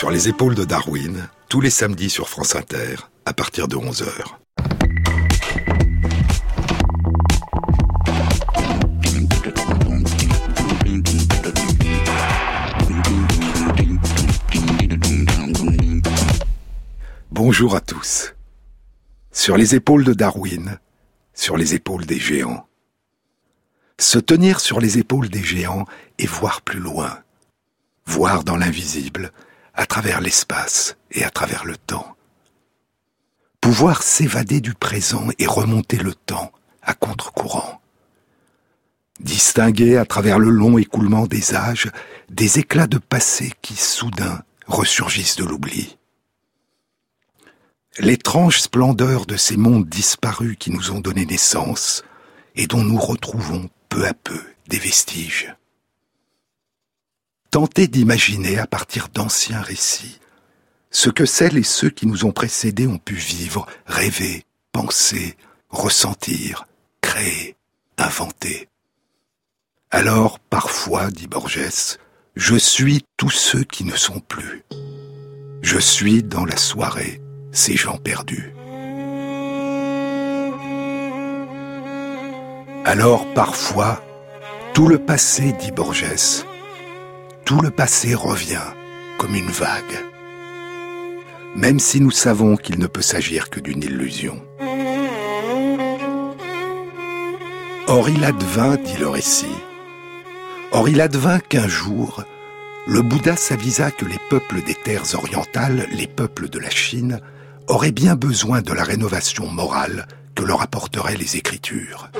Sur les épaules de Darwin, tous les samedis sur France Inter, à partir de 11h. Bonjour à tous. Sur les épaules de Darwin, sur les épaules des géants. Se tenir sur les épaules des géants et voir plus loin. Voir dans l'invisible, à travers l'espace et à travers le temps. Pouvoir s'évader du présent et remonter le temps à contre-courant. Distinguer à travers le long écoulement des âges des éclats de passé qui soudain ressurgissent de l'oubli. L'étrange splendeur de ces mondes disparus qui nous ont donné naissance et dont nous retrouvons peu à peu des vestiges. Tenter d'imaginer à partir d'anciens récits ce que celles et ceux qui nous ont précédés ont pu vivre, rêver, penser, ressentir, créer, inventer. Alors, parfois, dit Borges, je suis tous ceux qui ne sont plus. Je suis dans la soirée ces gens perdus. Alors parfois, tout le passé, dit Borges, tout le passé revient comme une vague, même si nous savons qu'il ne peut s'agir que d'une illusion. Or il advint, dit le récit, or il advint qu'un jour, le Bouddha s'avisa que les peuples des terres orientales, les peuples de la Chine, auraient bien besoin de la rénovation morale que leur apporteraient les Écritures.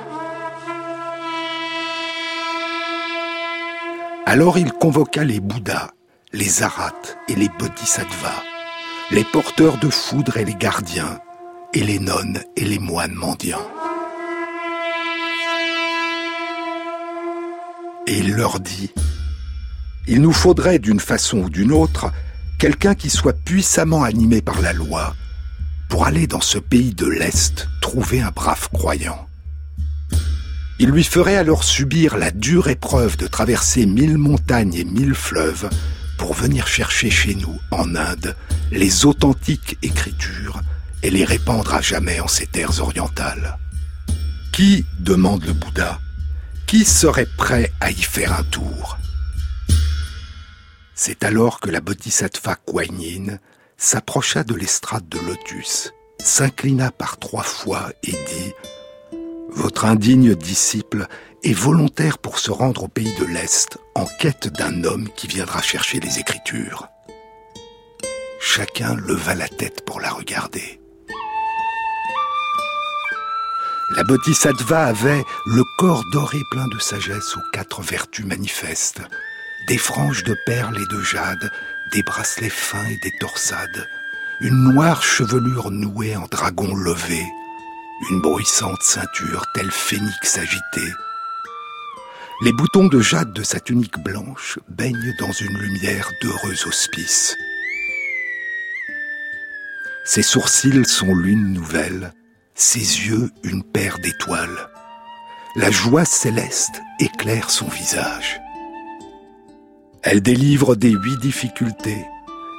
Alors il convoqua les Bouddhas, les Arhats et les Bodhisattvas, les porteurs de foudre et les gardiens, et les nonnes et les moines mendiants. Et il leur dit, Il nous faudrait d'une façon ou d'une autre quelqu'un qui soit puissamment animé par la loi pour aller dans ce pays de l'Est trouver un brave croyant. Il lui ferait alors subir la dure épreuve de traverser mille montagnes et mille fleuves pour venir chercher chez nous, en Inde, les authentiques écritures et les répandre à jamais en ces terres orientales. Qui, demande le Bouddha, qui serait prêt à y faire un tour? C'est alors que la bodhisattva Kuan s'approcha de l'estrade de lotus, s'inclina par trois fois et dit Votre indigne disciple est volontaire pour se rendre au pays de l'Est en quête d'un homme qui viendra chercher les Écritures. Chacun leva la tête pour la regarder. La bodhisattva avait le corps doré plein de sagesse aux quatre vertus manifestes, des franges de perles et de jade des bracelets fins et des torsades, une noire chevelure nouée en dragon levé, une bruissante ceinture telle phénix agitée. Les boutons de jade de sa tunique blanche baignent dans une lumière d'heureux auspice. Ses sourcils sont lune nouvelle, ses yeux une paire d'étoiles. La joie céleste éclaire son visage. Elle délivre des huit difficultés,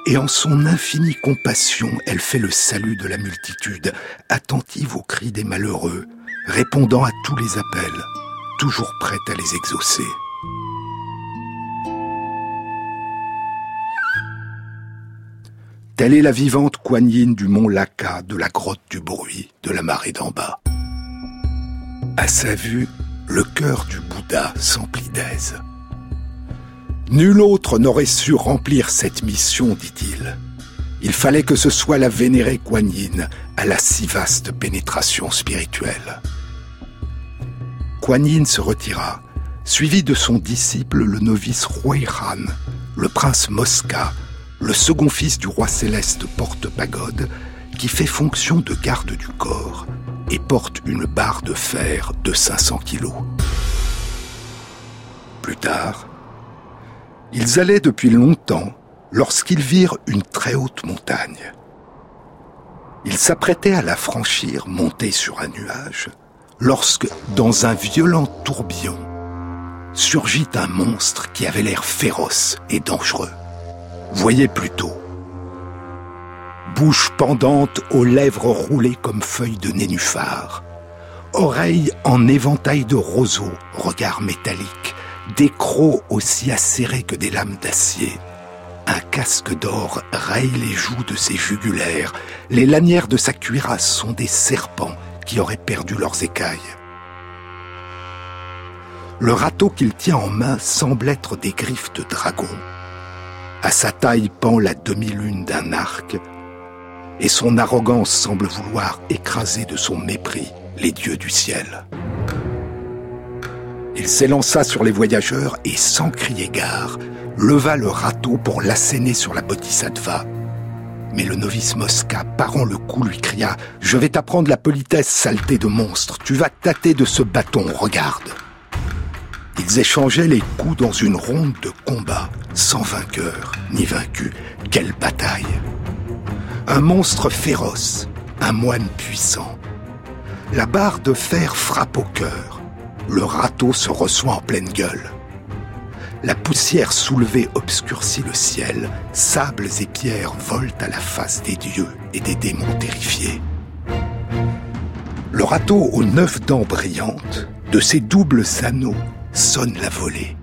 et en son infinie compassion, elle fait le salut de la multitude, attentive aux cris des malheureux, répondant à tous les appels, toujours prête à les exaucer. Telle est la vivante Kuan du mont Laka, de la grotte du bruit, de la marée d'en bas. À sa vue, le cœur du Bouddha s'emplit d'aise. Nul autre n'aurait su remplir cette mission, dit-il. Il fallait que ce soit la vénérée Kuan Yin à la si vaste pénétration spirituelle. Kuan Yin se retira, suivi de son disciple le novice Han, le prince Mosca, le second fils du roi céleste porte-pagode, qui fait fonction de garde du corps et porte une barre de fer de 500 kilos. Plus tard, ils allaient depuis longtemps lorsqu'ils virent une très haute montagne. Ils s'apprêtaient à la franchir, montés sur un nuage, lorsque, dans un violent tourbillon, surgit un monstre qui avait l'air féroce et dangereux. Voyez plutôt bouche pendante aux lèvres roulées comme feuilles de nénuphar. Oreilles en éventail de roseaux, regard métallique, des crocs aussi acérés que des lames d'acier. Un casque d'or raye les joues de ses jugulaires. Les lanières de sa cuirasse sont des serpents qui auraient perdu leurs écailles. Le râteau qu'il tient en main semble être des griffes de dragon. À sa taille pend la demi-lune d'un arc, et son arrogance semble vouloir écraser de son mépris les dieux du ciel. Il s'élança sur les voyageurs et, sans crier gare, leva le râteau pour l'asséner sur la bodhisattva. Mais le novice Mosca, parant le coup, lui cria « Je vais t'apprendre la politesse, saleté de monstre. Tu vas tâter de ce bâton, regarde !» Ils échangeaient les coups dans une ronde de combat, sans vainqueur ni vaincu. Quelle bataille Un monstre féroce, un moine puissant. La barre de fer frappe au cœur. Le râteau se reçoit en pleine gueule. La poussière soulevée obscurcit le ciel. Sables et pierres volent à la face des dieux et des démons terrifiés. Le râteau aux neuf dents brillantes, de ses doubles anneaux, sonne la volée.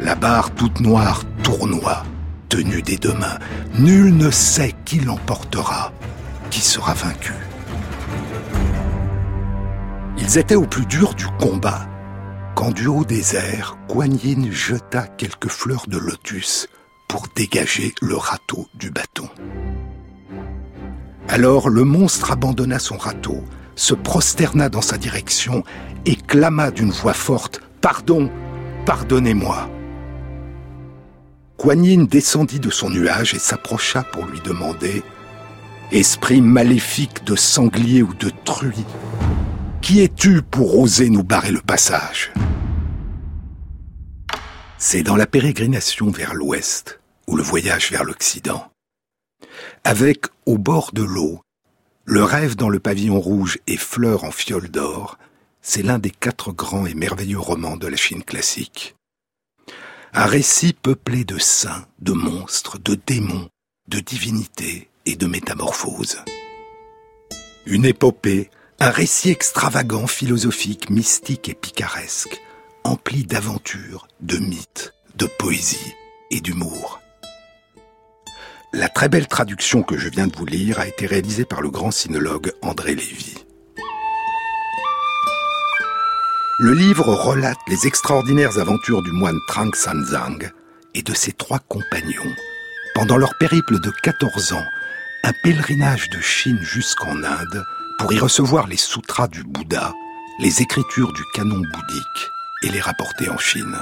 La barre toute noire tournoie, tenue des deux mains. Nul ne sait qui l'emportera, qui sera vaincu. Ils étaient au plus dur du combat, quand du haut des airs, Kuan Yin jeta quelques fleurs de lotus pour dégager le râteau du bâton. Alors le monstre abandonna son râteau, se prosterna dans sa direction et clama d'une voix forte Pardon, pardonnez-moi. Kuan Yin descendit de son nuage et s'approcha pour lui demander Esprit maléfique de sanglier ou de truie, qui es-tu pour oser nous barrer le passage? C'est dans la pérégrination vers l'ouest ou le voyage vers l'occident. Avec, au bord de l'eau, le rêve dans le pavillon rouge et fleurs en fiole d'or, c'est l'un des quatre grands et merveilleux romans de la Chine classique. Un récit peuplé de saints, de monstres, de démons, de divinités et de métamorphoses. Une épopée, un récit extravagant, philosophique, mystique et picaresque, empli d'aventures, de mythes, de poésie et d'humour. La très belle traduction que je viens de vous lire a été réalisée par le grand sinologue André Lévy. Le livre relate les extraordinaires aventures du moine Trang Sanzang et de ses trois compagnons pendant leur périple de 14 ans, un pèlerinage de Chine jusqu'en Inde pour y recevoir les sutras du Bouddha, les écritures du canon bouddhique et les rapporter en Chine.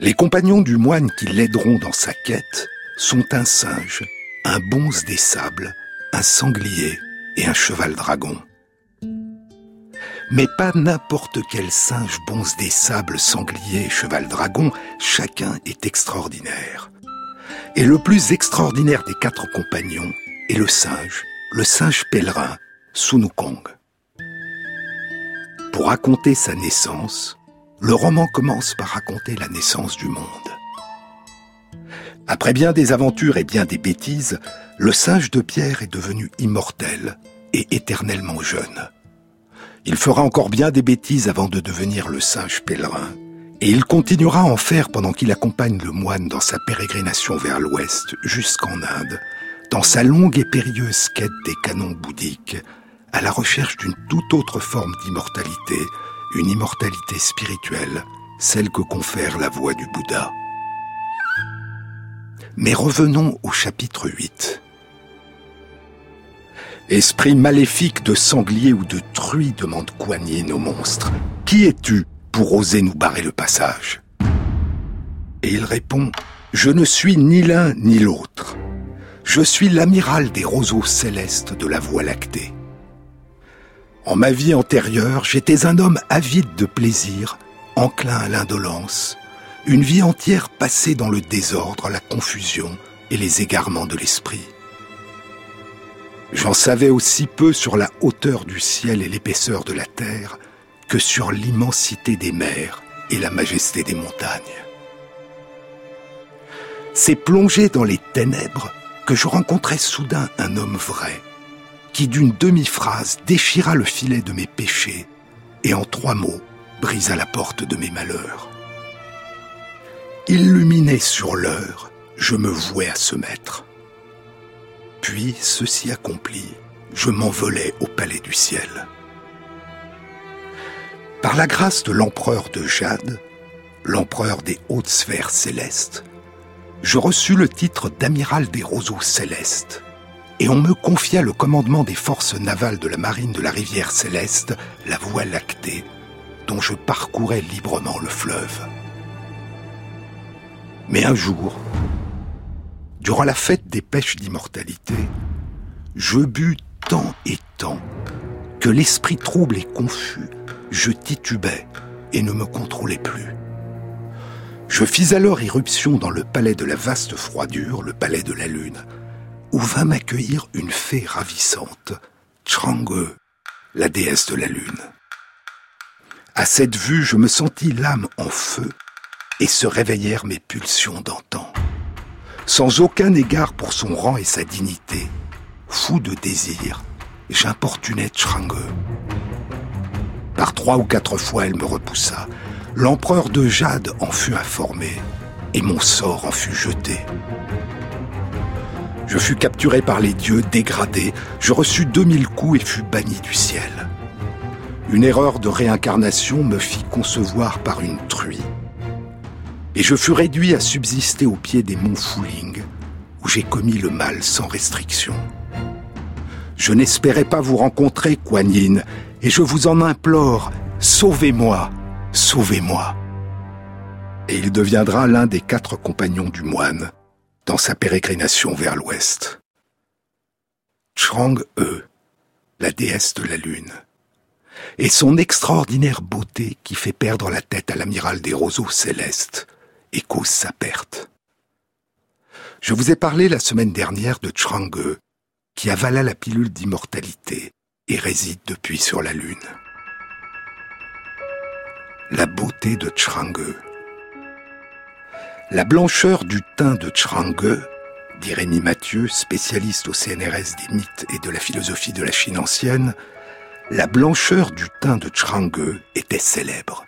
Les compagnons du moine qui l'aideront dans sa quête sont un singe, un bonze des sables, un sanglier et un cheval dragon mais pas n'importe quel singe bonze des sables, sanglier, cheval dragon, chacun est extraordinaire. Et le plus extraordinaire des quatre compagnons est le singe, le singe pèlerin, Sunukong. Pour raconter sa naissance, le roman commence par raconter la naissance du monde. Après bien des aventures et bien des bêtises, le singe de pierre est devenu immortel et éternellement jeune. Il fera encore bien des bêtises avant de devenir le singe pèlerin, et il continuera à en faire pendant qu'il accompagne le moine dans sa pérégrination vers l'ouest jusqu'en Inde, dans sa longue et périlleuse quête des canons bouddhiques, à la recherche d'une toute autre forme d'immortalité, une immortalité spirituelle, celle que confère la voix du Bouddha. Mais revenons au chapitre 8. Esprit maléfique de sanglier ou de truie, demande Kuan Yin au monstre. Qui es-tu pour oser nous barrer le passage? Et il répond, Je ne suis ni l'un ni l'autre. Je suis l'amiral des roseaux célestes de la Voie lactée. En ma vie antérieure, j'étais un homme avide de plaisir, enclin à l'indolence, une vie entière passée dans le désordre, la confusion et les égarements de l'esprit. J'en savais aussi peu sur la hauteur du ciel et l'épaisseur de la terre que sur l'immensité des mers et la majesté des montagnes. C'est plonger dans les ténèbres que je rencontrai soudain un homme vrai, qui d'une demi-phrase déchira le filet de mes péchés et en trois mots brisa la porte de mes malheurs. Illuminé sur l'heure, je me vouais à ce maître. Puis, ceci accompli, je m'envolais au palais du ciel. Par la grâce de l'empereur de Jade, l'empereur des hautes sphères célestes, je reçus le titre d'amiral des roseaux célestes, et on me confia le commandement des forces navales de la marine de la rivière céleste, la voie lactée, dont je parcourais librement le fleuve. Mais un jour, durant la fête des pêches d'immortalité, je bus tant et tant que l'esprit trouble et confus, je titubais et ne me contrôlais plus. Je fis alors irruption dans le palais de la vaste froidure, le palais de la lune, où vint m'accueillir une fée ravissante, Chrangue, la déesse de la lune. À cette vue, je me sentis l'âme en feu et se réveillèrent mes pulsions d'antan. Sans aucun égard pour son rang et sa dignité, fou de désir, j'importunais Chrangue. Par trois ou quatre fois, elle me repoussa. L'empereur de Jade en fut informé, et mon sort en fut jeté. Je fus capturé par les dieux, dégradé, je reçus deux mille coups et fus banni du ciel. Une erreur de réincarnation me fit concevoir par une truie et je fus réduit à subsister au pied des monts Fuling, où j'ai commis le mal sans restriction. Je n'espérais pas vous rencontrer, Kuan Yin, et je vous en implore, sauvez-moi, sauvez-moi. Et il deviendra l'un des quatre compagnons du moine dans sa pérégrination vers l'ouest. Chang-e, la déesse de la lune, et son extraordinaire beauté qui fait perdre la tête à l'amiral des roseaux célestes, et cause sa perte. Je vous ai parlé la semaine dernière de Chrangue, qui avala la pilule d'immortalité et réside depuis sur la Lune. La beauté de Chrangue. La blancheur du teint de Chrangue, dit Rémi Mathieu, spécialiste au CNRS des mythes et de la philosophie de la Chine ancienne, la blancheur du teint de Chrangue était célèbre.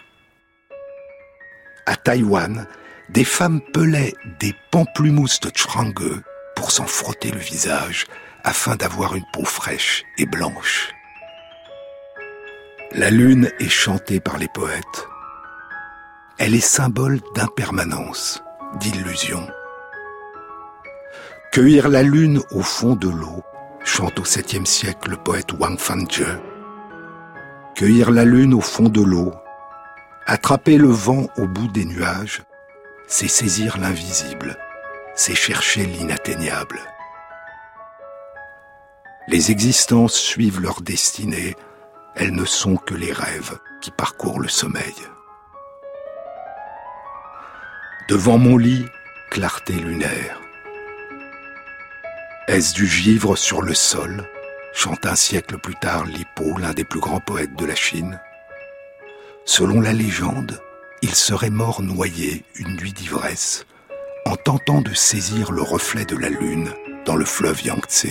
À Taïwan, des femmes pelaient des pamplemousses de Chrangue pour s'en frotter le visage afin d'avoir une peau fraîche et blanche. La lune est chantée par les poètes. Elle est symbole d'impermanence, d'illusion. Cueillir la lune au fond de l'eau, chante au 7e siècle le poète Wang Fanzhe. Cueillir la lune au fond de l'eau, attraper le vent au bout des nuages, c'est saisir l'invisible, c'est chercher l'inatteignable. Les existences suivent leur destinée, elles ne sont que les rêves qui parcourent le sommeil. Devant mon lit, clarté lunaire. Est-ce du givre sur le sol chante un siècle plus tard Lippo, l'un des plus grands poètes de la Chine. Selon la légende, il serait mort noyé une nuit d'ivresse en tentant de saisir le reflet de la lune dans le fleuve Yangtze.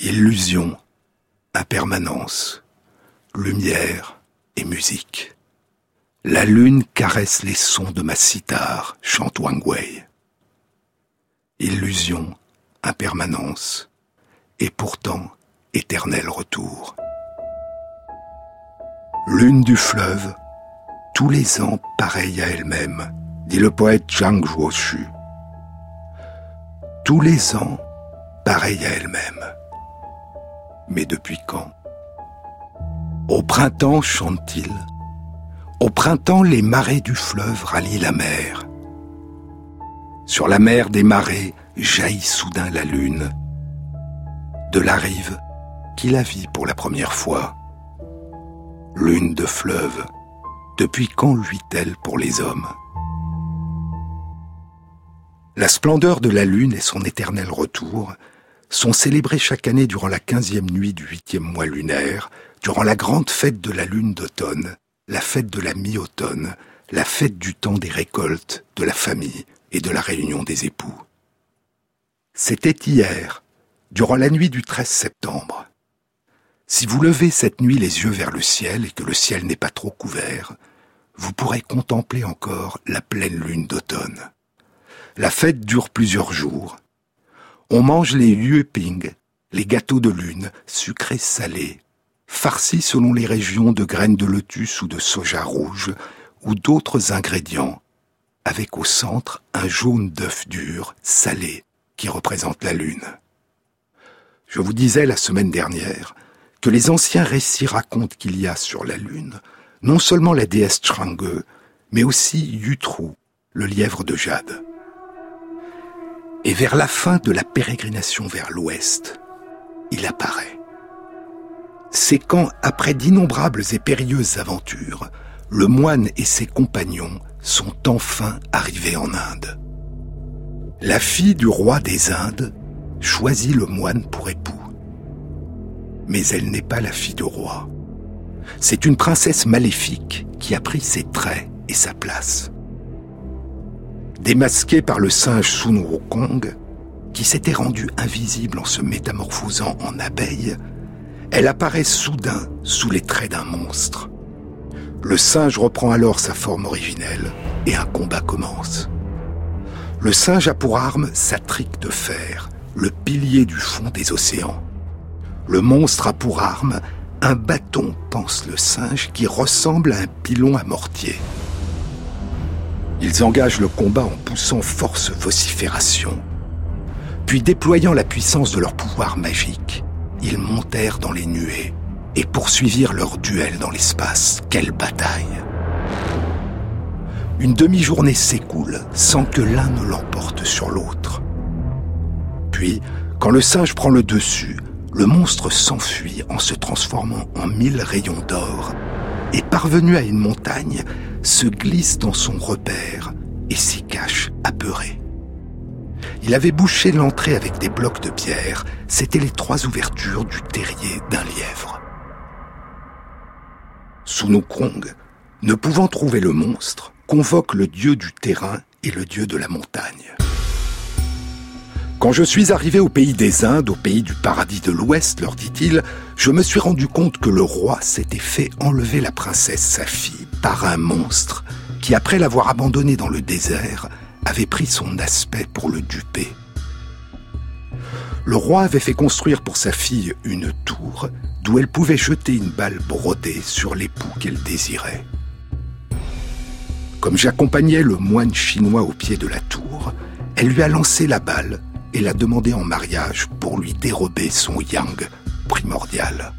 Illusion, impermanence, lumière et musique. La lune caresse les sons de ma cithare, chante Wang Wei. Illusion, impermanence, et pourtant éternel retour. Lune du fleuve, tous les ans pareille à elle-même, dit le poète Zhang Zhuoshu. Tous les ans pareille à elle-même. Mais depuis quand? Au printemps, chante-t-il, au printemps les marées du fleuve rallient la mer. Sur la mer des marées jaillit soudain la lune. De la rive, qui la vit pour la première fois lune de fleuve, depuis quand luit-elle pour les hommes? La splendeur de la lune et son éternel retour sont célébrés chaque année durant la quinzième nuit du huitième mois lunaire, durant la grande fête de la lune d'automne, la fête de la mi-automne, la fête du temps des récoltes, de la famille et de la réunion des époux. C'était hier, durant la nuit du 13 septembre. Si vous levez cette nuit les yeux vers le ciel et que le ciel n'est pas trop couvert, vous pourrez contempler encore la pleine lune d'automne. La fête dure plusieurs jours. On mange les yueping, les gâteaux de lune, sucrés salés, farcis selon les régions de graines de lotus ou de soja rouge, ou d'autres ingrédients, avec au centre un jaune d'œuf dur, salé, qui représente la lune. Je vous disais la semaine dernière que les anciens récits racontent qu'il y a sur la lune non seulement la déesse Chang'e, mais aussi Yutru, le lièvre de jade. Et vers la fin de la pérégrination vers l'ouest, il apparaît. C'est quand, après d'innombrables et périlleuses aventures, le moine et ses compagnons sont enfin arrivés en Inde. La fille du roi des Indes choisit le moine pour époux. Mais elle n'est pas la fille du roi. C'est une princesse maléfique qui a pris ses traits et sa place. Démasquée par le singe Sun Wukong, qui s'était rendu invisible en se métamorphosant en abeille, elle apparaît soudain sous les traits d'un monstre. Le singe reprend alors sa forme originelle et un combat commence. Le singe a pour arme sa trique de fer, le pilier du fond des océans. Le monstre a pour arme un bâton, pense le singe, qui ressemble à un pilon à mortier. Ils engagent le combat en poussant force vocifération. Puis déployant la puissance de leur pouvoir magique, ils montèrent dans les nuées et poursuivirent leur duel dans l'espace. Quelle bataille Une demi-journée s'écoule sans que l'un ne l'emporte sur l'autre. Puis, quand le singe prend le dessus, le monstre s'enfuit en se transformant en mille rayons d'or et parvenu à une montagne, se glisse dans son repère et s'y cache apeuré. Il avait bouché l'entrée avec des blocs de pierre, c'étaient les trois ouvertures du terrier d'un lièvre. Sunukong, ne pouvant trouver le monstre, convoque le dieu du terrain et le dieu de la montagne. Quand je suis arrivé au pays des Indes, au pays du paradis de l'Ouest, leur dit-il, je me suis rendu compte que le roi s'était fait enlever la princesse, sa fille, par un monstre qui, après l'avoir abandonnée dans le désert, avait pris son aspect pour le duper. Le roi avait fait construire pour sa fille une tour d'où elle pouvait jeter une balle brodée sur l'époux qu'elle désirait. Comme j'accompagnais le moine chinois au pied de la tour, elle lui a lancé la balle et l'a demandé en mariage pour lui dérober son yang primordial.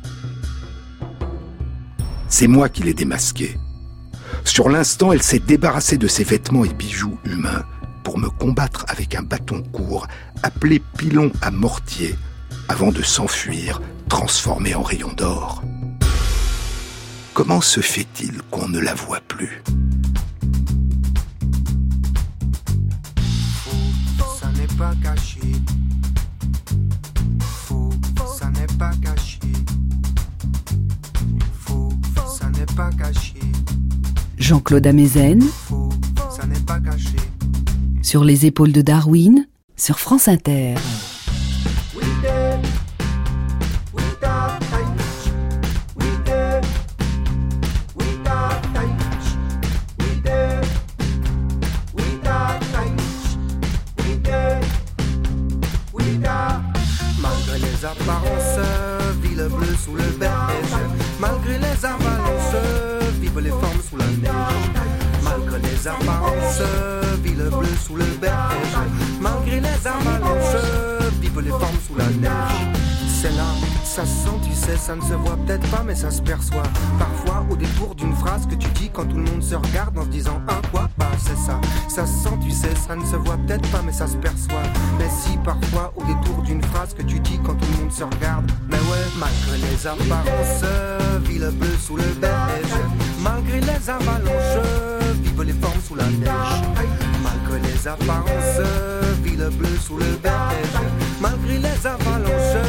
C'est moi qui l'ai démasqué. Sur l'instant, elle s'est débarrassée de ses vêtements et bijoux humains pour me combattre avec un bâton court appelé pilon à mortier avant de s'enfuir transformée en rayon d'or. Comment se fait-il qu'on ne la voit plus? Pas caché. Faux, ça n'est pas caché. Faux, ça n'est pas caché. Jean-Claude Amezen. Faux, ça n'est pas caché. Sur les épaules de Darwin, sur France Inter. Ça ne se voit peut-être pas, mais ça se perçoit. Parfois, au détour d'une phrase que tu dis quand tout le monde se regarde en se disant un quoi, bah c'est ça. Ça se sent, tu sais, ça ne se voit peut-être pas, mais ça se perçoit. Mais si, parfois, au détour d'une phrase que tu dis quand tout le monde se regarde, mais ouais, malgré les apparences, ville bleue sous le beige. Malgré les avalanches, les formes sous la neige. Malgré les apparences, ville bleue sous le beige. Malgré les avalanches,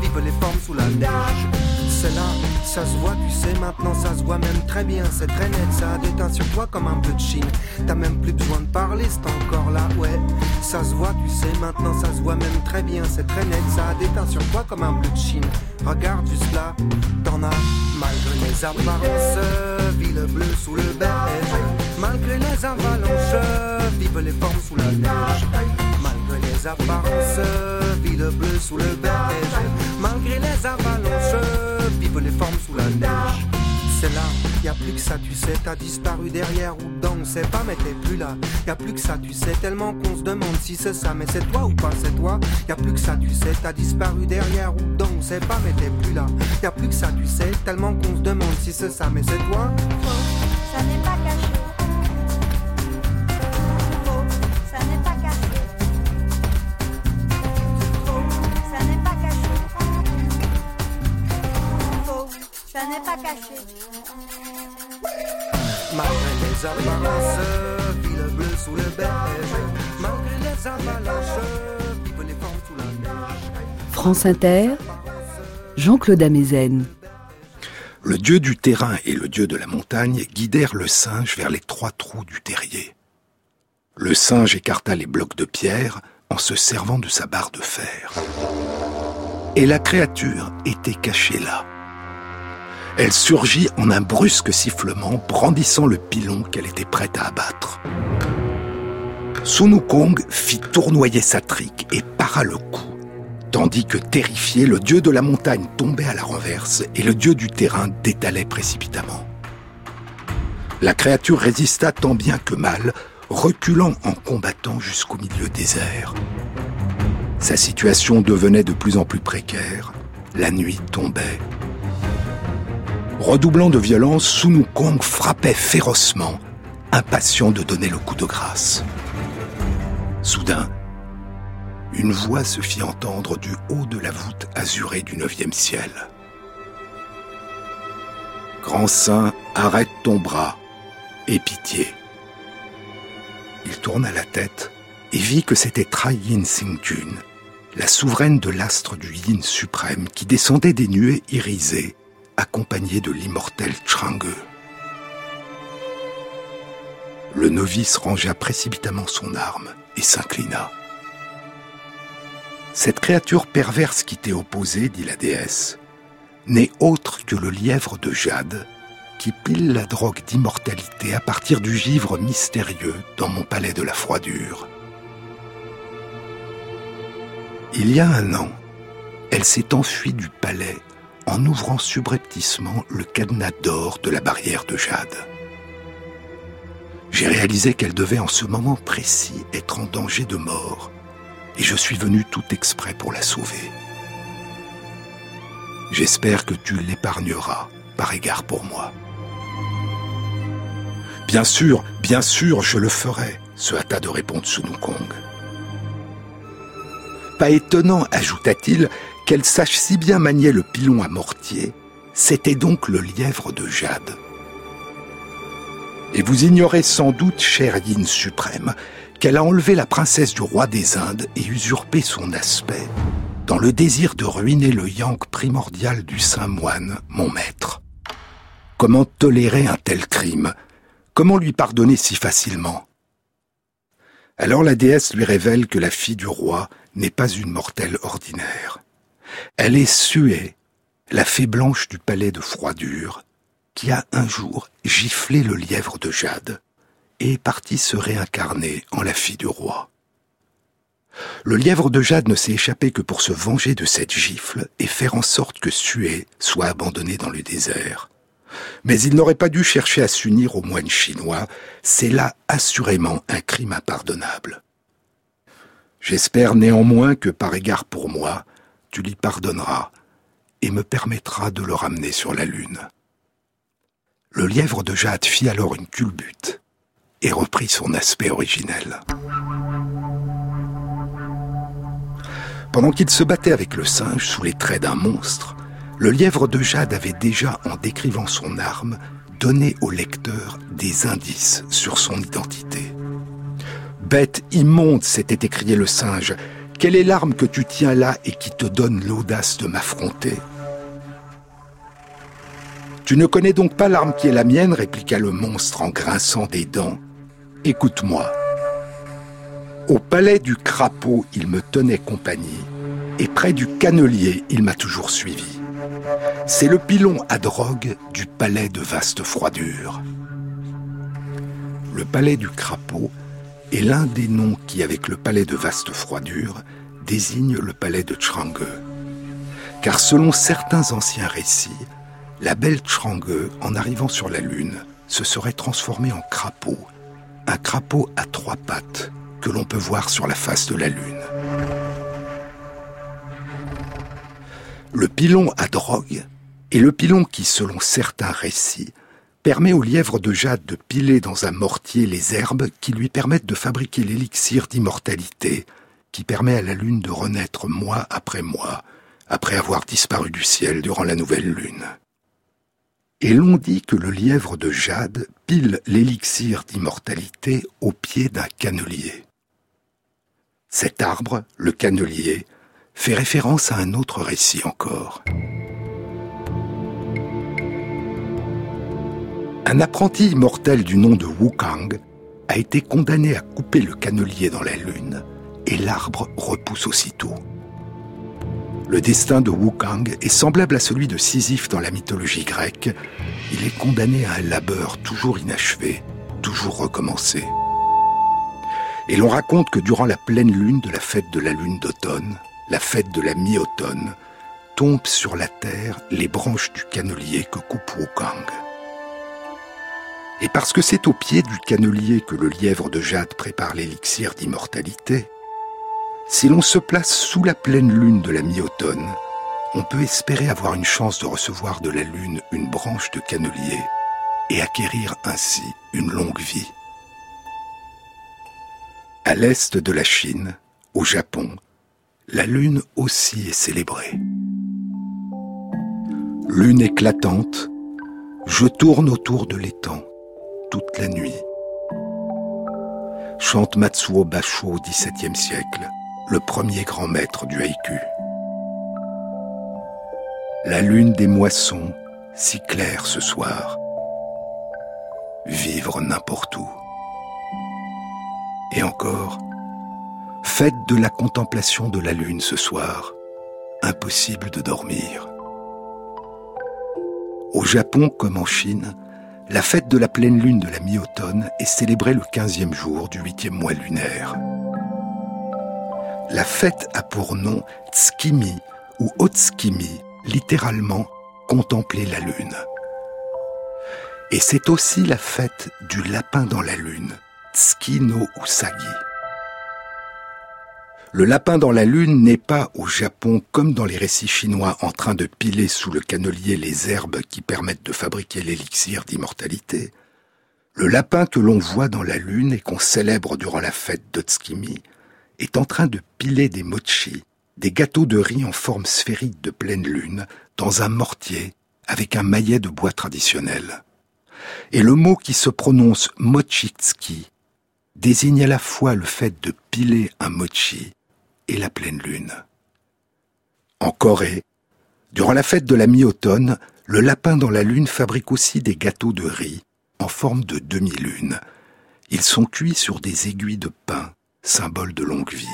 vive les formes sous la neige c'est là, ça se voit, tu sais, maintenant ça se voit même très bien, c'est très net, ça déteint sur toi comme un peu de chine. T'as même plus besoin de parler, c'est encore là, ouais. Ça se voit, tu sais, maintenant ça se voit même très bien, c'est très net, ça déteint sur toi comme un peu de chine. Regarde juste là, t'en as, malgré les apparences, ville bleue sous le beige. Malgré les avalanches, vive les formes sous la neige. Malgré les apparences, ville bleue sous le beige. Malgré les avalanches, vive les formes sous la neige. C'est là, y a plus que ça, tu sais, t'as disparu derrière ou dedans, on sait pas, mais t'es plus là. Y a plus que ça, tu sais, tellement qu'on se demande si c'est ça, mais c'est toi ou pas, c'est toi. Y a plus que ça, tu sais, t'as disparu derrière ou dedans, on sait pas, mais t'es plus là. Y a plus que ça, tu sais, tellement qu'on se demande si c'est ça, mais c'est toi. ça n'est pas caché. Ça n'est pas caché. Malgré les apparences, ville bleue sous le beige. Malgré les avalanches, vive les formes sous la neige. France Inter, Jean-Claude Amezen. Le dieu du terrain et le dieu de la montagne guidèrent le singe vers les trois trous du terrier. Le singe écarta les blocs de pierre en se servant de sa barre de fer. Et la créature était cachée là. Elle surgit en un brusque sifflement, brandissant le pilon qu'elle était prête à abattre. Sunu Kong fit tournoyer sa trique et para le coup, tandis que, terrifié, le dieu de la montagne tombait à la renverse et le dieu du terrain détalait précipitamment. La créature résista tant bien que mal, reculant en combattant jusqu'au milieu désert. Sa situation devenait de plus en plus précaire. La nuit tombait. Redoublant de violence, Sunu Kong frappait férocement, impatient de donner le coup de grâce. Soudain, une voix se fit entendre du haut de la voûte azurée du neuvième ciel. Grand saint, arrête ton bras, aie pitié. Il tourna la tête et vit que c'était Tra Yin Sing-Jun, la souveraine de l'astre du Yin suprême qui descendait des nuées irisées, accompagnée de l'immortel Chang'e. Le novice rangea précipitamment son arme et s'inclina. Cette créature perverse qui t'est opposée, dit la déesse, n'est autre que le lièvre de jade qui pile la drogue d'immortalité à partir du givre mystérieux dans mon palais de la froidure. Il y a un an, elle s'est enfuie du palais en ouvrant subrepticement le cadenas d'or de la barrière de jade. J'ai réalisé qu'elle devait en ce moment précis être en danger de mort, et je suis venu tout exprès pour la sauver. J'espère que tu l'épargneras par égard pour moi. Bien sûr, bien sûr, je le ferai, se hâta de répondre Sunu Kong. Pas étonnant, ajouta-t-il, qu'elle sache si bien manier le pilon à mortier, c'était donc le lièvre de Jade. Et vous ignorez sans doute, chère Yin suprême, qu'elle a enlevé la princesse du roi des Indes et usurpé son aspect, dans le désir de ruiner le yang primordial du saint moine, mon maître. Comment tolérer un tel crime? Comment lui pardonner si facilement? Alors la déesse lui révèle que la fille du roi n'est pas une mortelle ordinaire. Elle est Sué, la fée blanche du palais de froidure, qui a un jour giflé le lièvre de Jade et est partie se réincarner en la fille du roi. Le lièvre de Jade ne s'est échappé que pour se venger de cette gifle et faire en sorte que Sué soit abandonné dans le désert. Mais il n'aurait pas dû chercher à s'unir aux moines chinois, c'est là assurément un crime impardonnable. J'espère néanmoins que par égard pour moi, tu lui pardonneras et me permettras de le ramener sur la lune. Le lièvre de Jade fit alors une culbute et reprit son aspect originel. Pendant qu'il se battait avec le singe sous les traits d'un monstre, le lièvre de Jade avait déjà, en décrivant son arme, donné au lecteur des indices sur son identité. Bête immonde, s'était écrié le singe, quelle est l'arme que tu tiens là et qui te donne l'audace de m'affronter Tu ne connais donc pas l'arme qui est la mienne répliqua le monstre en grinçant des dents. Écoute-moi. Au palais du crapaud, il me tenait compagnie, et près du cannelier, il m'a toujours suivi. C'est le pilon à drogue du palais de vaste froidure. Le palais du crapaud est l'un des noms qui, avec le palais de vaste froidure, désigne le palais de Chrangue. Car selon certains anciens récits, la belle Chrangue, en arrivant sur la Lune, se serait transformée en crapaud, un crapaud à trois pattes que l'on peut voir sur la face de la Lune. Le pilon à drogue est le pilon qui, selon certains récits, permet au lièvre de jade de piler dans un mortier les herbes qui lui permettent de fabriquer l'élixir d'immortalité, qui permet à la lune de renaître mois après mois, après avoir disparu du ciel durant la nouvelle lune. Et l'on dit que le lièvre de jade pile l'élixir d'immortalité au pied d'un cannelier. Cet arbre, le cannelier, fait référence à un autre récit encore. Un apprenti immortel du nom de Wukang a été condamné à couper le cannelier dans la lune, et l'arbre repousse aussitôt. Le destin de Wukang est semblable à celui de Sisyphe dans la mythologie grecque. Il est condamné à un labeur toujours inachevé, toujours recommencé. Et l'on raconte que durant la pleine lune de la fête de la lune d'automne, la fête de la mi-automne, tombent sur la terre les branches du cannelier que coupe Wukang. Et parce que c'est au pied du cannelier que le lièvre de jade prépare l'élixir d'immortalité, si l'on se place sous la pleine lune de la mi-automne, on peut espérer avoir une chance de recevoir de la lune une branche de cannelier et acquérir ainsi une longue vie. À l'est de la Chine, au Japon, la lune aussi est célébrée. Lune éclatante, je tourne autour de l'étang la nuit. Chante Matsuo Basho au XVIIe siècle, le premier grand maître du haïku. La lune des moissons, si claire ce soir. Vivre n'importe où. Et encore, faites de la contemplation de la lune ce soir. Impossible de dormir. Au Japon comme en Chine, la fête de la pleine lune de la mi-automne est célébrée le 15e jour du 8e mois lunaire. La fête a pour nom Tsukimi ou Otsukimi, littéralement contempler la lune. Et c'est aussi la fête du lapin dans la lune, Tsuki no Usagi. Le lapin dans la lune n'est pas au Japon comme dans les récits chinois en train de piler sous le cannelier les herbes qui permettent de fabriquer l'élixir d'immortalité. Le lapin que l'on voit dans la lune et qu'on célèbre durant la fête d'Otsukimi est en train de piler des mochi, des gâteaux de riz en forme sphérique de pleine lune, dans un mortier avec un maillet de bois traditionnel. Et le mot qui se prononce mochitsuki désigne à la fois le fait de piler un mochi et la pleine lune. En Corée, durant la fête de la mi-automne, le lapin dans la lune fabrique aussi des gâteaux de riz en forme de demi-lune. Ils sont cuits sur des aiguilles de pain, symbole de longue vie.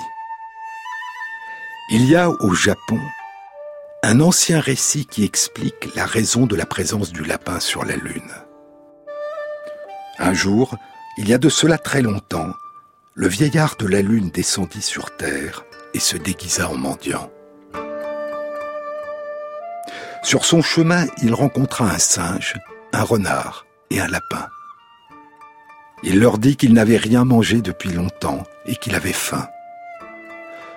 Il y a au Japon un ancien récit qui explique la raison de la présence du lapin sur la lune. Un jour, il y a de cela très longtemps, le vieillard de la lune descendit sur terre se déguisa en mendiant. Sur son chemin, il rencontra un singe, un renard et un lapin. Il leur dit qu'il n'avait rien mangé depuis longtemps et qu'il avait faim.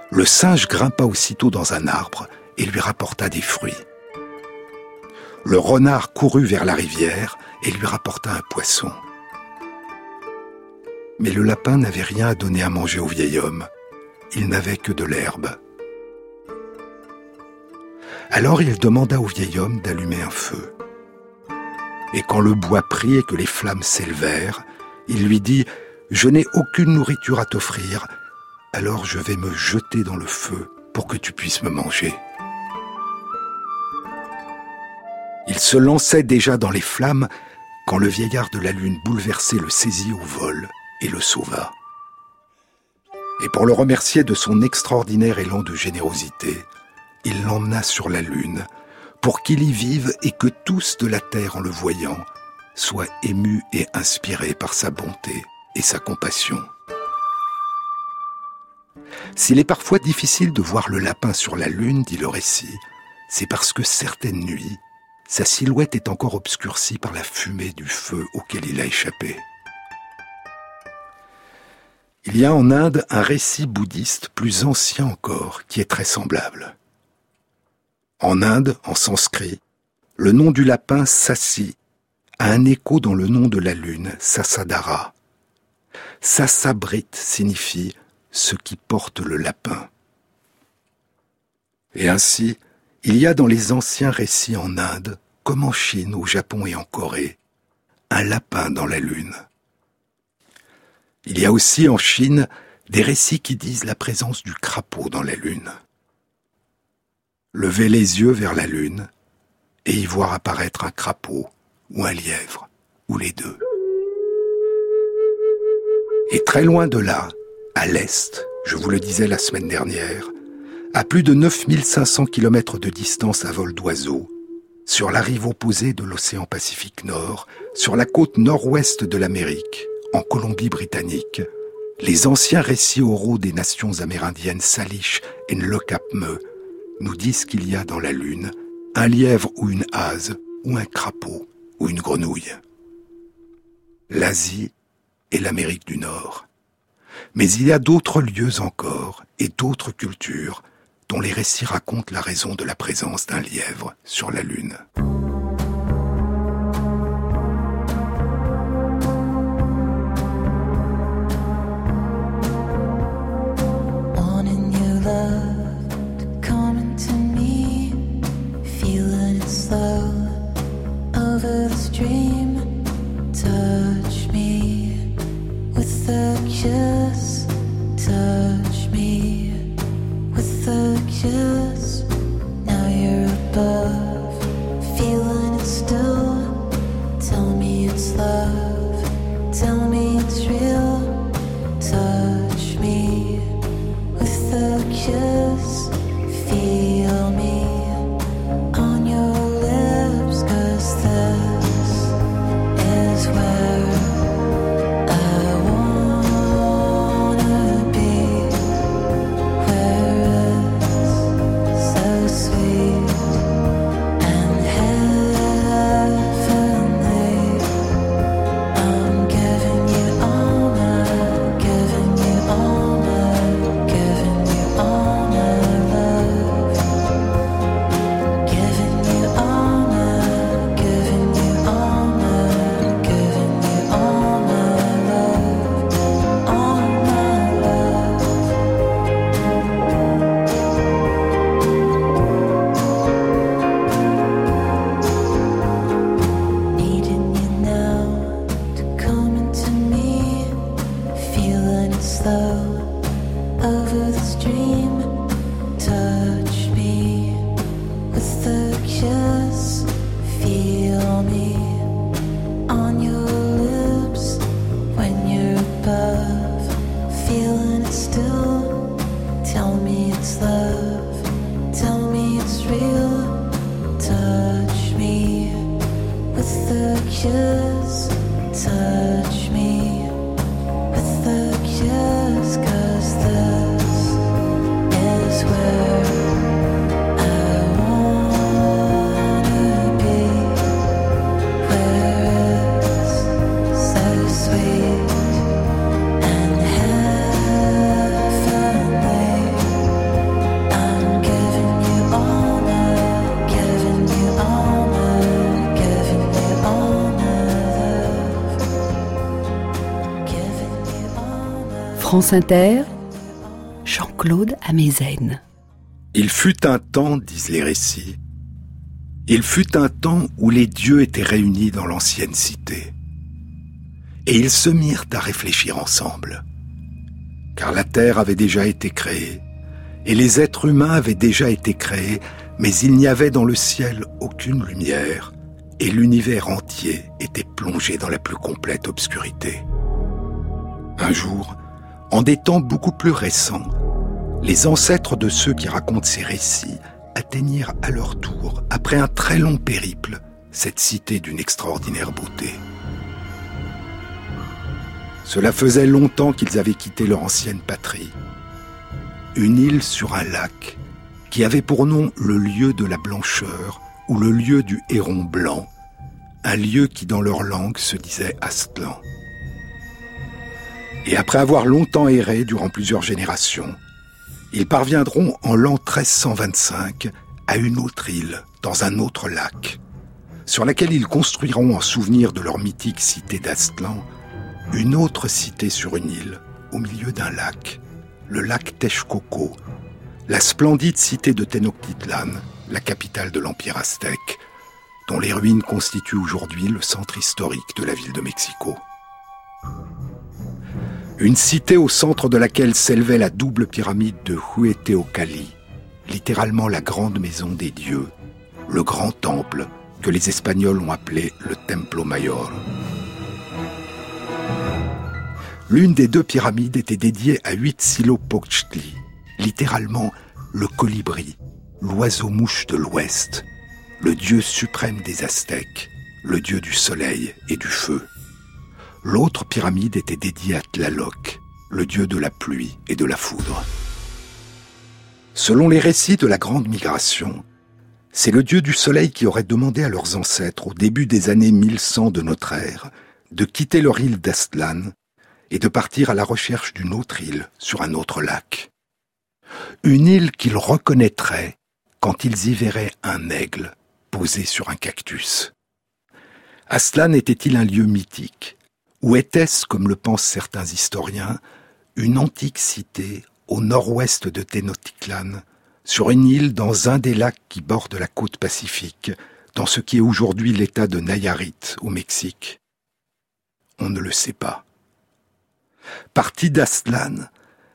Le singe grimpa aussitôt dans un arbre et lui rapporta des fruits. Le renard courut vers la rivière et lui rapporta un poisson. Mais le lapin n'avait rien à donner à manger au vieil homme, il n'avait que de l'herbe. Alors il demanda au vieil homme d'allumer un feu. Et quand le bois prit et que les flammes s'élevèrent, il lui dit ⁇ Je n'ai aucune nourriture à t'offrir, alors je vais me jeter dans le feu pour que tu puisses me manger. ⁇ Il se lançait déjà dans les flammes quand le vieillard de la lune bouleversé le saisit au vol et le sauva. Et pour le remercier de son extraordinaire élan de générosité, il l'emmena sur la lune pour qu'il y vive et que tous de la terre en le voyant soient émus et inspirés par sa bonté et sa compassion. S'il est parfois difficile de voir le lapin sur la lune, dit le récit, c'est parce que certaines nuits, sa silhouette est encore obscurcie par la fumée du feu auquel il a échappé. Il y a en Inde un récit bouddhiste plus ancien encore qui est très semblable. En Inde, en sanskrit, le nom du lapin Sassi a un écho dans le nom de la lune, Sasadara. Sasabrit signifie ce qui porte le lapin. Et ainsi, il y a dans les anciens récits en Inde, comme en Chine, au Japon et en Corée, un lapin dans la lune. Il y a aussi en Chine des récits qui disent la présence du crapaud dans la lune. Levez les yeux vers la lune et y voir apparaître un crapaud ou un lièvre, ou les deux. Et très loin de là, à l'est, je vous le disais la semaine dernière, à plus de 9500 km de distance à vol d'oiseau, sur la rive opposée de l'océan Pacifique Nord, sur la côte nord-ouest de l'Amérique, en Colombie-Britannique, les anciens récits oraux des nations amérindiennes Salish et Nlokapme nous disent qu'il y a dans la Lune un lièvre ou une hase, ou un crapaud, ou une grenouille. L'Asie et l'Amérique du Nord. Mais il y a d'autres lieux encore et d'autres cultures dont les récits racontent la raison de la présence d'un lièvre sur la Lune. over dream. Touch me with a kiss. Touch me with a kiss. France Inter, Jean-Claude Amezen. Il fut un temps, disent les récits, il fut un temps où les dieux étaient réunis dans l'ancienne cité. Et ils se mirent à réfléchir ensemble. Car la terre avait déjà été créée, et les êtres humains avaient déjà été créés, mais il n'y avait dans le ciel aucune lumière, et l'univers entier était plongé dans la plus complète obscurité. Un jour, en des temps beaucoup plus récents, les ancêtres de ceux qui racontent ces récits atteignirent à leur tour, après un très long périple, cette cité d'une extraordinaire beauté. Cela faisait longtemps qu'ils avaient quitté leur ancienne patrie. Une île sur un lac, qui avait pour nom le lieu de la blancheur ou le lieu du héron blanc, un lieu qui dans leur langue se disait Astlan. Et après avoir longtemps erré durant plusieurs générations, ils parviendront en l'an 1325 à une autre île, dans un autre lac, sur laquelle ils construiront en souvenir de leur mythique cité d'Astlan, une autre cité sur une île, au milieu d'un lac, le lac Texcoco, la splendide cité de Tenochtitlan, la capitale de l'Empire aztèque, dont les ruines constituent aujourd'hui le centre historique de la ville de Mexico. Une cité au centre de laquelle s'élevait la double pyramide de Hueteocali, littéralement la grande maison des dieux, le grand temple que les Espagnols ont appelé le Templo Mayor. L'une des deux pyramides était dédiée à Huitzilopochtli, littéralement le colibri, l'oiseau-mouche de l'Ouest, le dieu suprême des Aztèques, le dieu du soleil et du feu. L'autre pyramide était dédiée à Tlaloc, le dieu de la pluie et de la foudre. Selon les récits de la Grande Migration, c'est le dieu du soleil qui aurait demandé à leurs ancêtres au début des années 1100 de notre ère de quitter leur île d'Astlan et de partir à la recherche d'une autre île sur un autre lac. Une île qu'ils reconnaîtraient quand ils y verraient un aigle posé sur un cactus. Aslan était-il un lieu mythique? Ou était-ce, comme le pensent certains historiens, une antique cité au nord-ouest de Tenochtitlan, sur une île dans un des lacs qui bordent la côte pacifique, dans ce qui est aujourd'hui l'état de Nayarit au Mexique? On ne le sait pas. Partis d'Astlan,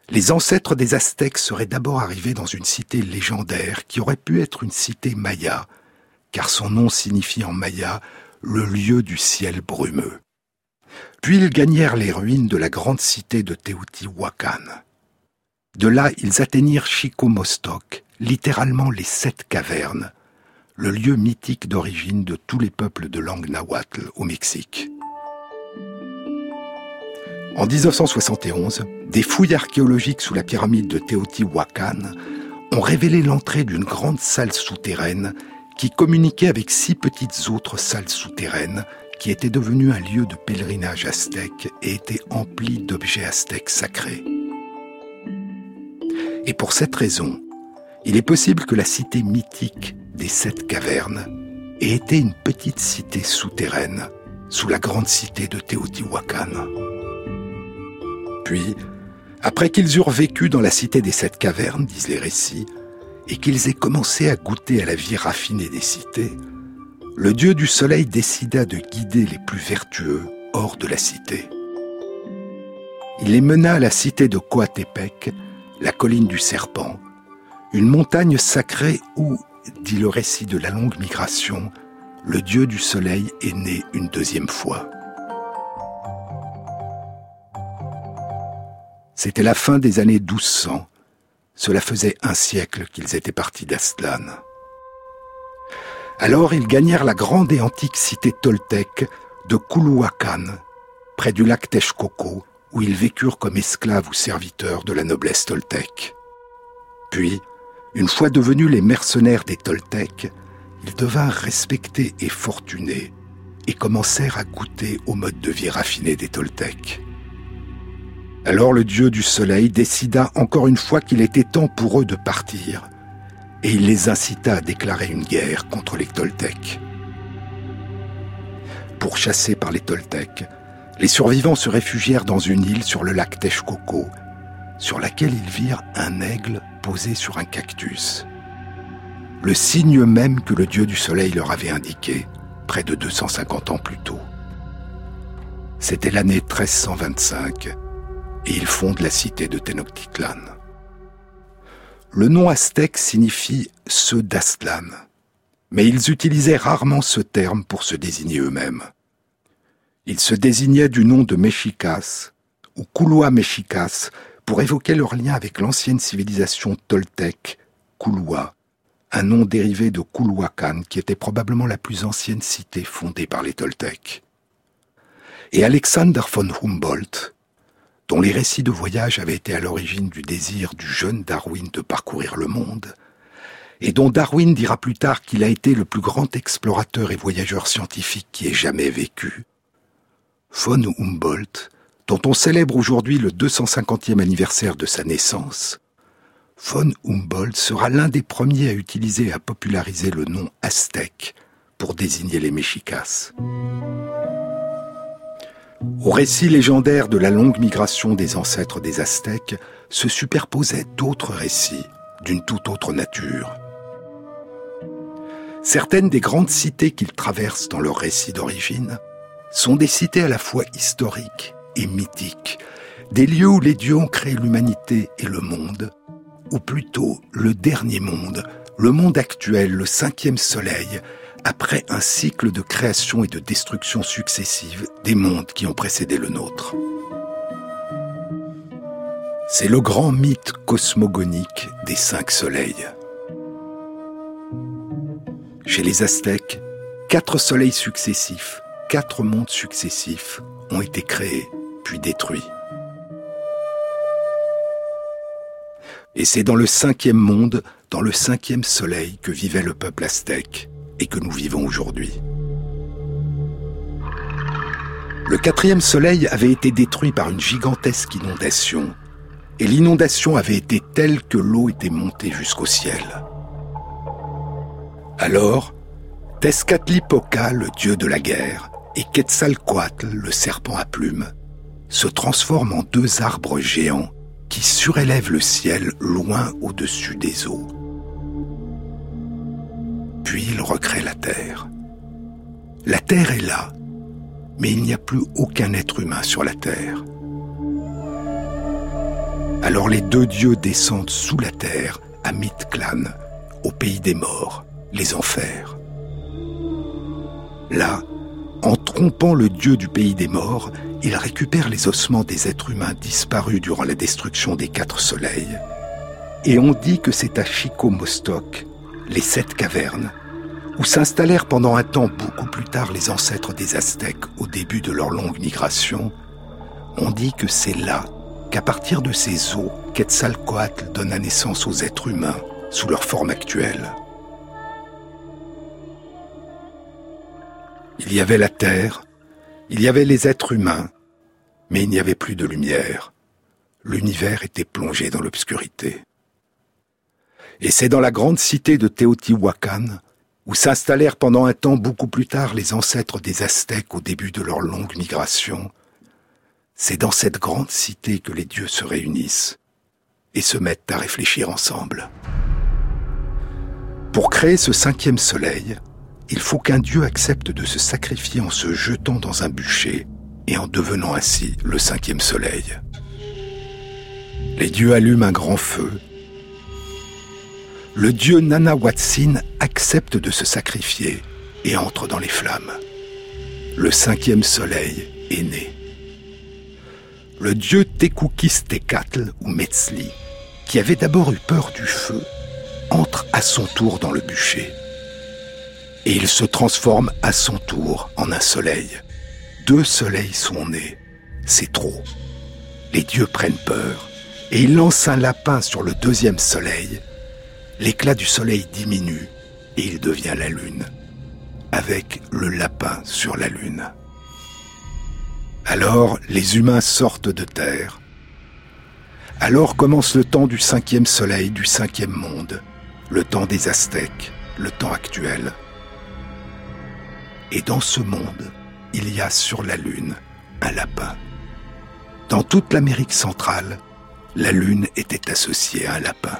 les ancêtres des Aztèques seraient d'abord arrivés dans une cité légendaire qui aurait pu être une cité maya, car son nom signifie en maya le lieu du ciel brumeux. Puis ils gagnèrent les ruines de la grande cité de Teotihuacan. De là, ils atteignirent Chicomostoc, littéralement les sept cavernes, le lieu mythique d'origine de tous les peuples de langue nahuatl au Mexique. En 1971, des fouilles archéologiques sous la pyramide de Teotihuacan ont révélé l'entrée d'une grande salle souterraine qui communiquait avec six petites autres salles souterraines qui étaient devenues un lieu de pèlerinage aztèque et étaient emplies d'objets aztèques sacrés. Et pour cette raison, il est possible que la cité mythique des sept cavernes ait été une petite cité souterraine sous la grande cité de Teotihuacan. Puis, après qu'ils eurent vécu dans la cité des sept cavernes, disent les récits, et qu'ils aient commencé à goûter à la vie raffinée des cités, le dieu du soleil décida de guider les plus vertueux hors de la cité. Il les mena à la cité de Coatepec, la colline du serpent, une montagne sacrée où, dit le récit de la longue migration, le dieu du soleil est né une deuxième fois. C'était la fin des années 1200. Cela faisait un siècle qu'ils étaient partis d'Astlan. Alors ils gagnèrent la grande et antique cité toltèque de Kuluakan, près du lac Texcoco, où ils vécurent comme esclaves ou serviteurs de la noblesse toltèque. Puis, une fois devenus les mercenaires des Toltèques, ils devinrent respectés et fortunés et commencèrent à goûter au mode de vie raffiné des Toltèques. Alors le dieu du soleil décida encore une fois qu'il était temps pour eux de partir, et il les incita à déclarer une guerre contre les Toltecs. Pourchassés par les Toltecs, les survivants se réfugièrent dans une île sur le lac Texcoco, sur laquelle ils virent un aigle posé sur un cactus. Le signe même que le dieu du soleil leur avait indiqué près de 250 ans plus tôt. C'était l'année 1325 et ils fondent la cité de Tenochtitlan. Le nom aztèque signifie ceux d'Astlan. mais ils utilisaient rarement ce terme pour se désigner eux-mêmes. Ils se désignaient du nom de Mexicas ou Kulua Mexicas pour évoquer leur lien avec l'ancienne civilisation toltèque, Kulua, un nom dérivé de Culhuacan qui était probablement la plus ancienne cité fondée par les Toltecs. Et Alexander von Humboldt, dont les récits de voyage avaient été à l'origine du désir du jeune Darwin de parcourir le monde, et dont Darwin dira plus tard qu'il a été le plus grand explorateur et voyageur scientifique qui ait jamais vécu. Von Humboldt, dont on célèbre aujourd'hui le 250e anniversaire de sa naissance, von Humboldt sera l'un des premiers à utiliser et à populariser le nom aztèque pour désigner les Mexicas. Au récit légendaire de la longue migration des ancêtres des Aztèques se superposaient d'autres récits d'une toute autre nature. Certaines des grandes cités qu'ils traversent dans leur récit d'origine sont des cités à la fois historiques et mythiques, des lieux où les dieux ont créé l'humanité et le monde, ou plutôt le dernier monde, le monde actuel, le cinquième soleil, après un cycle de création et de destruction successive des mondes qui ont précédé le nôtre. C'est le grand mythe cosmogonique des cinq soleils. Chez les Aztèques, quatre soleils successifs, quatre mondes successifs ont été créés puis détruits. Et c'est dans le cinquième monde, dans le cinquième soleil que vivait le peuple aztèque et que nous vivons aujourd'hui. Le quatrième soleil avait été détruit par une gigantesque inondation, et l'inondation avait été telle que l'eau était montée jusqu'au ciel. Alors, Tezcatlipoca, le dieu de la guerre, et Quetzalcoatl, le serpent à plumes, se transforment en deux arbres géants qui surélèvent le ciel loin au-dessus des eaux. Puis ils recréent la terre. La terre est là, mais il n'y a plus aucun être humain sur la terre. Alors les deux dieux descendent sous la terre, à Mithclan, au pays des morts, les enfers. Là, en trompant le dieu du pays des morts, il récupère les ossements des êtres humains disparus durant la destruction des quatre soleils. Et on dit que c'est à Chico Mostok, les sept cavernes, où s'installèrent pendant un temps beaucoup plus tard les ancêtres des Aztèques au début de leur longue migration, on dit que c'est là qu'à partir de ces eaux, Quetzalcoatl donna naissance aux êtres humains sous leur forme actuelle. Il y avait la terre, il y avait les êtres humains, mais il n'y avait plus de lumière. L'univers était plongé dans l'obscurité. Et c'est dans la grande cité de Teotihuacan, où s'installèrent pendant un temps beaucoup plus tard les ancêtres des Aztèques au début de leur longue migration, c'est dans cette grande cité que les dieux se réunissent et se mettent à réfléchir ensemble. Pour créer ce cinquième soleil, il faut qu'un dieu accepte de se sacrifier en se jetant dans un bûcher et en devenant ainsi le cinquième soleil. Les dieux allument un grand feu. Le dieu Nanawatsin accepte de se sacrifier et entre dans les flammes. Le cinquième soleil est né. Le dieu Tekukis-Tekatl ou Metzli, qui avait d'abord eu peur du feu, entre à son tour dans le bûcher et il se transforme à son tour en un soleil. Deux soleils sont nés. C'est trop. Les dieux prennent peur et ils lancent un lapin sur le deuxième soleil. L'éclat du soleil diminue et il devient la lune, avec le lapin sur la lune. Alors les humains sortent de terre. Alors commence le temps du cinquième soleil, du cinquième monde, le temps des Aztèques, le temps actuel. Et dans ce monde, il y a sur la Lune un lapin. Dans toute l'Amérique centrale, la Lune était associée à un lapin.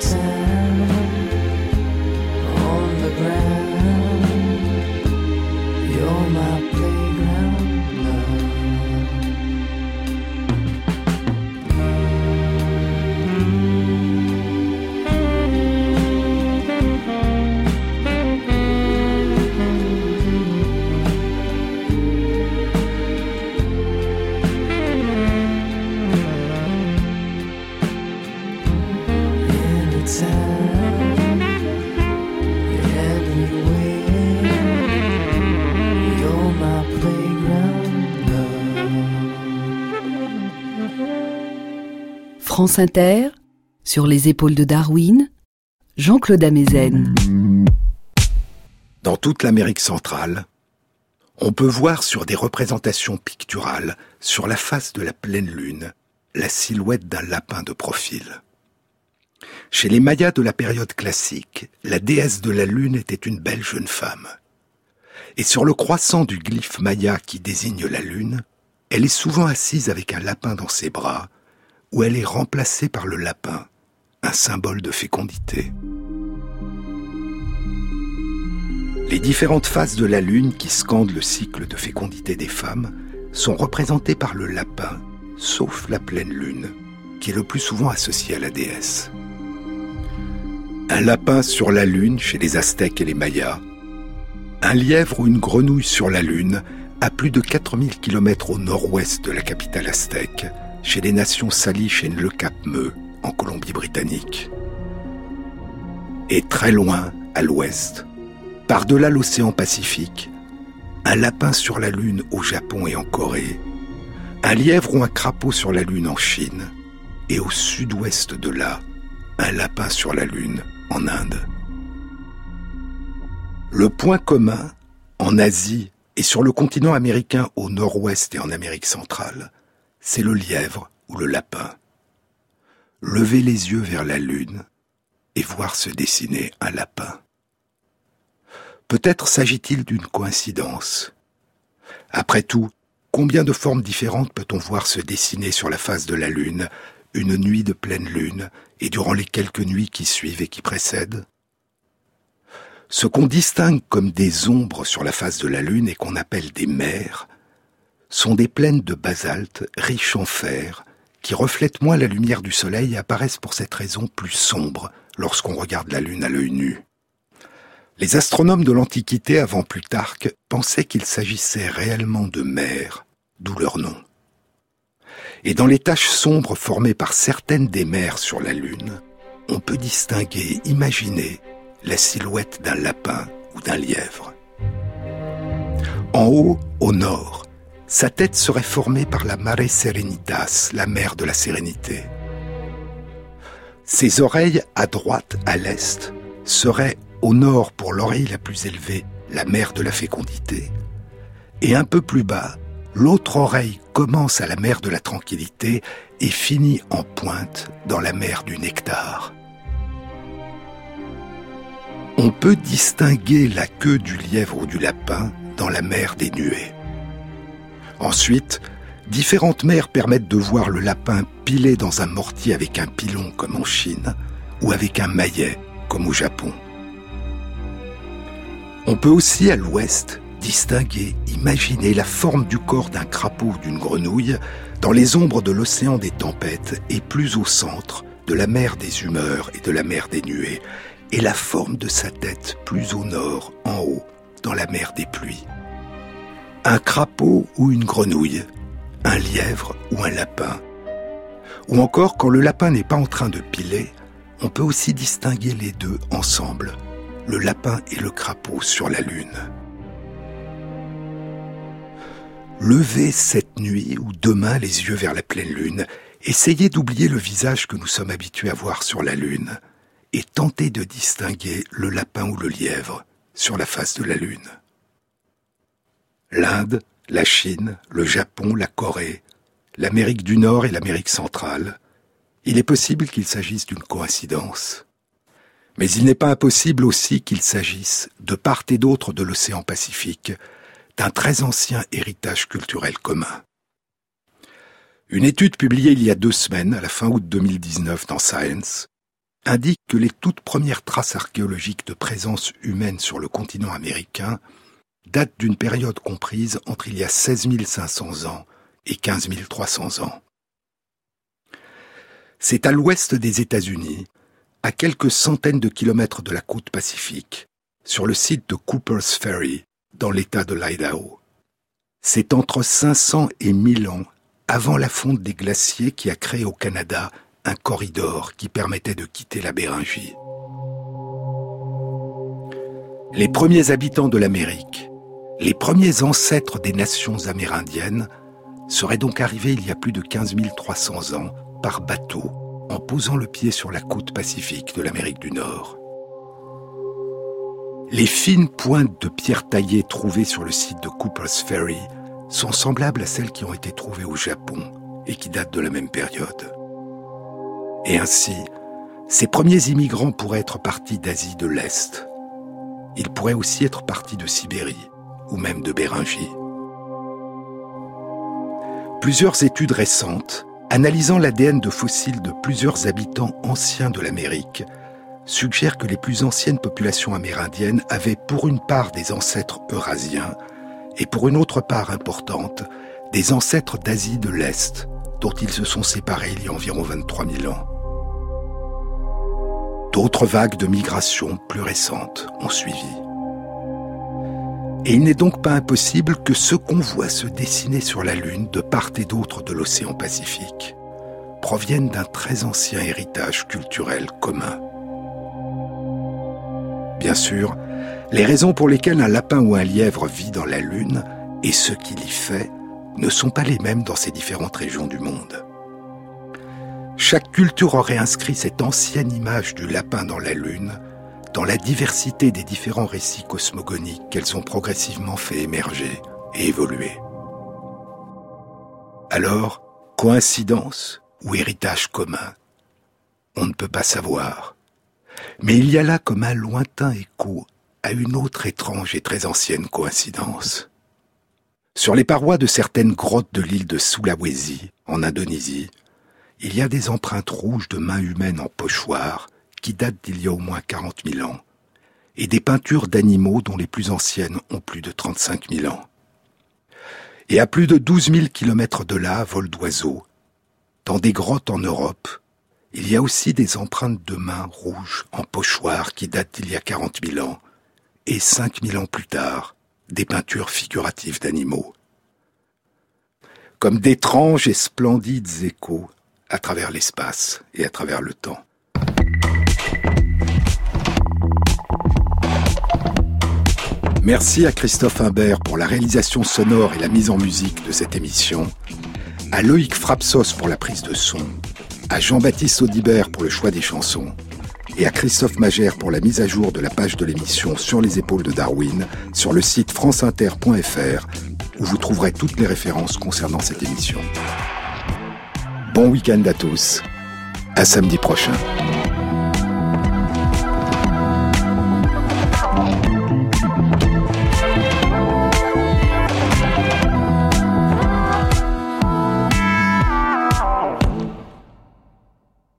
Time France Inter, sur les épaules de Darwin, Jean-Claude Amezen. Dans toute l'Amérique centrale, on peut voir sur des représentations picturales, sur la face de la pleine lune, la silhouette d'un lapin de profil. Chez les Mayas de la période classique, la déesse de la lune était une belle jeune femme. Et sur le croissant du glyphe maya qui désigne la lune, elle est souvent assise avec un lapin dans ses bras, ou elle est remplacée par le lapin, un symbole de fécondité. Les différentes phases de la lune qui scandent le cycle de fécondité des femmes sont représentées par le lapin, sauf la pleine lune, qui est le plus souvent associée à la déesse. Un lapin sur la lune chez les Aztèques et les Mayas, un lièvre ou une grenouille sur la lune à plus de 4000 km au nord-ouest de la capitale aztèque, chez les nations Salish et le Cap Meu, en Colombie-Britannique. Et très loin, à l'ouest, par-delà l'océan Pacifique, un lapin sur la Lune au Japon et en Corée, un lièvre ou un crapaud sur la Lune en Chine, et au sud-ouest de là, un lapin sur la Lune en Inde. Le point commun, en Asie et sur le continent américain au nord-ouest et en Amérique centrale, c'est le lièvre ou le lapin. Lever les yeux vers la Lune et voir se dessiner un lapin. Peut-être s'agit-il d'une coïncidence. Après tout, combien de formes différentes peut-on voir se dessiner sur la face de la Lune, une nuit de pleine Lune, et durant les quelques nuits qui suivent et qui précèdent? Ce qu'on distingue comme des ombres sur la face de la Lune et qu'on appelle des mers, sont des plaines de basalte riches en fer, qui reflètent moins la lumière du soleil et apparaissent pour cette raison plus sombres lorsqu'on regarde la Lune à l'œil nu. Les astronomes de l'Antiquité avant Plutarque pensaient qu'il s'agissait réellement de mers, d'où leur nom. Et dans les taches sombres formées par certaines des mers sur la Lune, on peut distinguer, imaginer, la silhouette d'un lapin ou d'un lièvre. En haut, au nord, sa tête serait formée par la Mare Serenitas, la mer de la sérénité. Ses oreilles, à droite, à l'est, seraient au nord pour l'oreille la plus élevée, la mer de la fécondité, et un peu plus bas, l'autre oreille commence à la mer de la tranquillité et finit en pointe dans la mer du nectar. On peut distinguer la queue du lièvre ou du lapin dans la mer des nuées. Ensuite, différentes mers permettent de voir le lapin pilé dans un mortier avec un pilon comme en Chine, ou avec un maillet comme au Japon. On peut aussi à l'ouest distinguer, imaginer la forme du corps d'un crapaud ou d'une grenouille dans les ombres de l'océan des tempêtes et plus au centre de la mer des humeurs et de la mer des nuées, et la forme de sa tête plus au nord, en haut, dans la mer des pluies. Un crapaud ou une grenouille, un lièvre ou un lapin. Ou encore, quand le lapin n'est pas en train de piler, on peut aussi distinguer les deux ensemble, le lapin et le crapaud sur la lune. Levez cette nuit ou demain les yeux vers la pleine lune, essayez d'oublier le visage que nous sommes habitués à voir sur la lune et tentez de distinguer le lapin ou le lièvre sur la face de la lune. L'Inde, la Chine, le Japon, la Corée, l'Amérique du Nord et l'Amérique centrale, il est possible qu'il s'agisse d'une coïncidence. Mais il n'est pas impossible aussi qu'il s'agisse, de part et d'autre de l'océan Pacifique, d'un très ancien héritage culturel commun. Une étude publiée il y a deux semaines, à la fin août 2019 dans Science, indique que les toutes premières traces archéologiques de présence humaine sur le continent américain datent d'une période comprise entre il y a 16 500 ans et 15 300 ans. C'est à l'ouest des États-Unis, à quelques centaines de kilomètres de la côte pacifique, sur le site de Cooper's Ferry, dans l'État de l'Idaho. C'est entre 500 et 1000 ans avant la fonte des glaciers qui a créé au Canada un corridor qui permettait de quitter la Béringie. Les premiers habitants de l'Amérique, les premiers ancêtres des nations amérindiennes, seraient donc arrivés il y a plus de 15 300 ans par bateau en posant le pied sur la côte pacifique de l'Amérique du Nord. Les fines pointes de pierre taillée trouvées sur le site de Cooper's Ferry sont semblables à celles qui ont été trouvées au Japon et qui datent de la même période. Et ainsi, ces premiers immigrants pourraient être partis d'Asie de l'Est. Ils pourraient aussi être partis de Sibérie ou même de Béringie. Plusieurs études récentes, analysant l'ADN de fossiles de plusieurs habitants anciens de l'Amérique, suggèrent que les plus anciennes populations amérindiennes avaient pour une part des ancêtres eurasiens et pour une autre part importante des ancêtres d'Asie de l'Est, dont ils se sont séparés il y a environ 23 000 ans. D'autres vagues de migration plus récentes ont suivi. Et il n'est donc pas impossible que ce qu'on voit se dessiner sur la Lune de part et d'autre de l'océan Pacifique proviennent d'un très ancien héritage culturel commun. Bien sûr, les raisons pour lesquelles un lapin ou un lièvre vit dans la Lune et ce qu'il y fait ne sont pas les mêmes dans ces différentes régions du monde. Chaque culture aurait inscrit cette ancienne image du lapin dans la Lune dans la diversité des différents récits cosmogoniques qu'elles ont progressivement fait émerger et évoluer. Alors, coïncidence ou héritage commun? On ne peut pas savoir. Mais il y a là comme un lointain écho à une autre étrange et très ancienne coïncidence. Sur les parois de certaines grottes de l'île de Sulawesi, en Indonésie, il y a des empreintes rouges de mains humaines en pochoir qui datent d'il y a au moins 40 000 ans, et des peintures d'animaux dont les plus anciennes ont plus de 35 000 ans. Et à plus de 12 000 kilomètres de là, vol d'oiseaux, dans des grottes en Europe, il y a aussi des empreintes de mains rouges en pochoir qui datent d'il y a 40 000 ans, et 5 000 ans plus tard, des peintures figuratives d'animaux. Comme d'étranges et splendides échos à travers l'espace et à travers le temps. Merci à Christophe Imbert pour la réalisation sonore et la mise en musique de cette émission, à Loïc Frapsos pour la prise de son, à Jean-Baptiste Audibert pour le choix des chansons, et à Christophe Magère pour la mise à jour de la page de l'émission Sur les épaules de Darwin sur le site franceinter.fr où vous trouverez toutes les références concernant cette émission. Bon week-end à tous. À samedi prochain.